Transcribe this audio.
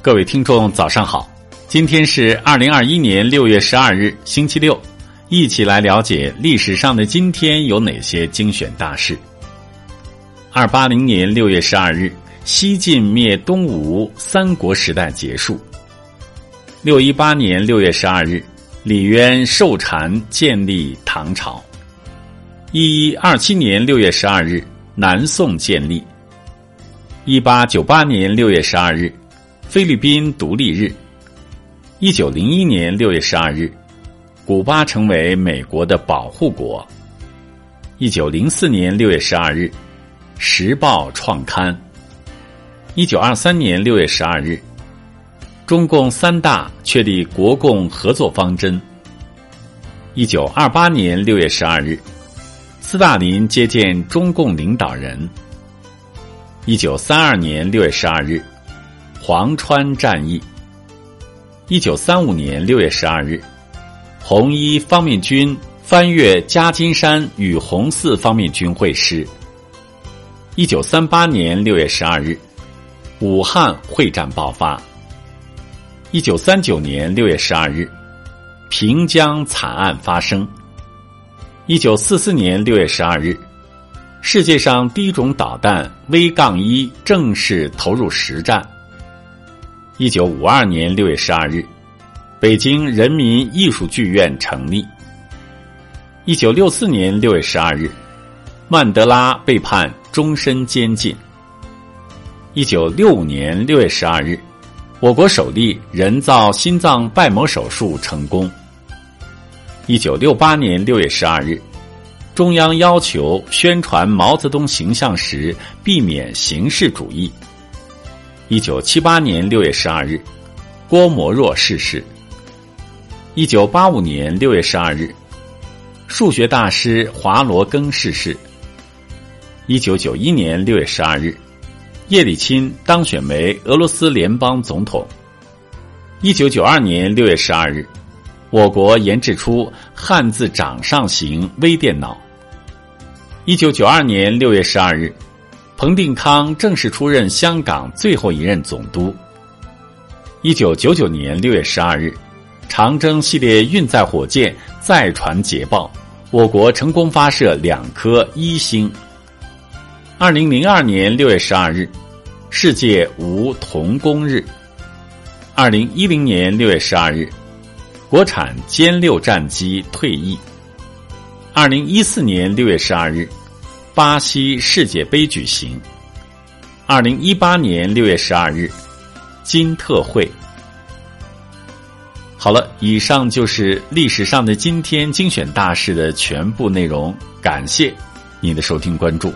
各位听众，早上好！今天是二零二一年六月十二日，星期六，一起来了解历史上的今天有哪些精选大事。二八零年六月十二日，西晋灭东吴，三国时代结束。六一八年六月十二日，李渊受禅建立唐朝。一一二七年六月十二日，南宋建立。一八九八年六月十二日，菲律宾独立日。一九零一年六月十二日，古巴成为美国的保护国。一九零四年六月十二日，《时报》创刊。一九二三年六月十二日，中共三大确立国共合作方针。一九二八年六月十二日，斯大林接见中共领导人。一九三二年六月十二日，黄川战役。一九三五年六月十二日，红一方面军翻越夹金山与红四方面军会师。一九三八年六月十二日，武汉会战爆发。一九三九年六月十二日，平江惨案发生。一九四四年六月十二日。世界上第一种导弹 V 杠一正式投入实战。一九五二年六月十二日，北京人民艺术剧院成立。一九六四年六月十二日，曼德拉被判终身监禁。一九六五年六月十二日，我国首例人造心脏瓣膜手术成功。一九六八年六月十二日。中央要求宣传毛泽东形象时避免形式主义。一九七八年六月十二日，郭沫若逝世。一九八五年六月十二日，数学大师华罗庚逝世。一九九一年六月十二日，叶利钦当选为俄罗斯联邦总统。一九九二年六月十二日，我国研制出汉字掌上型微电脑。一九九二年六月十二日，彭定康正式出任香港最后一任总督。一九九九年六月十二日，长征系列运载火箭再传捷报，我国成功发射两颗一星。二零零二年六月十二日，世界无童工日。二零一零年六月十二日，国产歼六战机退役。二零一四年六月十二日。巴西世界杯举行。二零一八年六月十二日，金特会。好了，以上就是历史上的今天精选大事的全部内容。感谢您的收听关注。